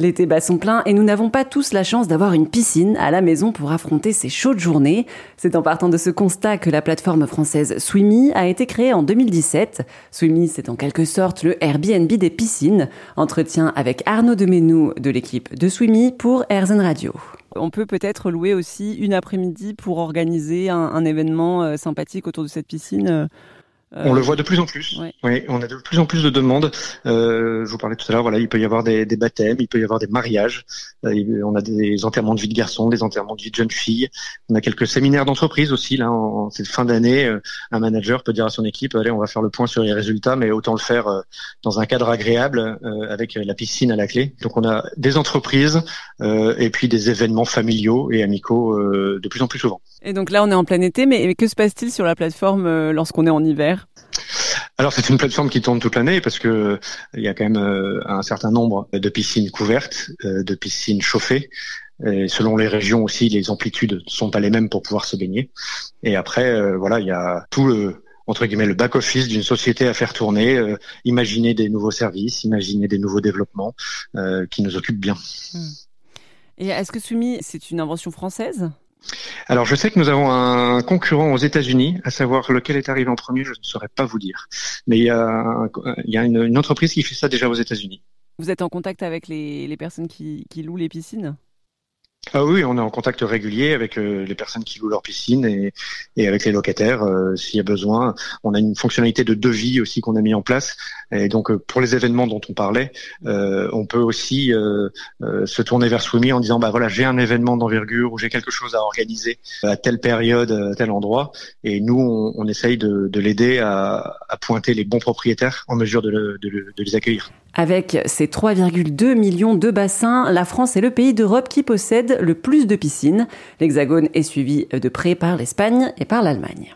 L'été bat son plein et nous n'avons pas tous la chance d'avoir une piscine à la maison pour affronter ces chaudes journées. C'est en partant de ce constat que la plateforme française Swimmy a été créée en 2017. Swimmy, c'est en quelque sorte le Airbnb des piscines. Entretien avec Arnaud Demenou de l'équipe de Swimmy pour AirZen Radio. On peut peut-être louer aussi une après-midi pour organiser un, événement euh, sympathique autour de cette piscine. Euh, on le voit de plus en plus. Oui, on a de plus en plus de demandes. Euh, je vous parlais tout à l'heure, voilà, il peut y avoir des, baptêmes, il peut y avoir des mariages. Euh, on a des enterrements de vie de garçons, des enterrements de vie de jeunes filles. On a quelques séminaires d'entreprise aussi. Là, en, cette fin d'année, euh, un manager peut dire à son équipe, allez, on va faire le point sur les résultats, mais autant le faire dans un cadre agréable, avec la piscine à la clé. Donc, on a des entreprises et puis des événements familiaux et amicaux de plus en plus souvent. Et donc là, on est en plein été, mais que se passe-t-il sur la plateforme lorsqu'on est en hiver? Alors c'est une plateforme qui tourne toute l'année parce que il y a quand même euh, un certain nombre de piscines couvertes, euh, de piscines chauffées. Et selon les régions aussi, les amplitudes ne sont pas les mêmes pour pouvoir se baigner. Et après, euh, voilà, il y a tout le entre guillemets le back office d'une société à faire tourner, imaginer des nouveaux services, imaginer des nouveaux développements qui nous occupent bien. Hmm. Et est-ce que Sumi, c'est une invention française? Alors, je sais que nous avons un concurrent aux États-Unis, à savoir lequel est arrivé en premier, je ne saurais pas vous dire. Mais il y a, une, entreprise qui fait ça déjà aux États-Unis. Vous êtes en contact avec les, personnes qui louent les piscines? Ah oui, on est en contact régulier avec euh, les personnes qui louent leur piscine et, et avec les locataires euh, s'il y a besoin. On a une fonctionnalité de devis aussi qu'on a mis en place. Et donc euh, pour les événements dont on parlait, on peut aussi se tourner vers Swimmy en disant bah voilà j'ai un événement d'envergure ou j'ai quelque chose à organiser à telle période, à tel endroit. Et nous on, on essaye de, de l'aider à, à, pointer les bons propriétaires en mesure de, de, de les accueillir. Avec ses 3,2 millions de bassins, la France est le pays d'Europe qui possède le plus de piscines. L'Hexagone est suivi de près par l'Espagne et par l'Allemagne.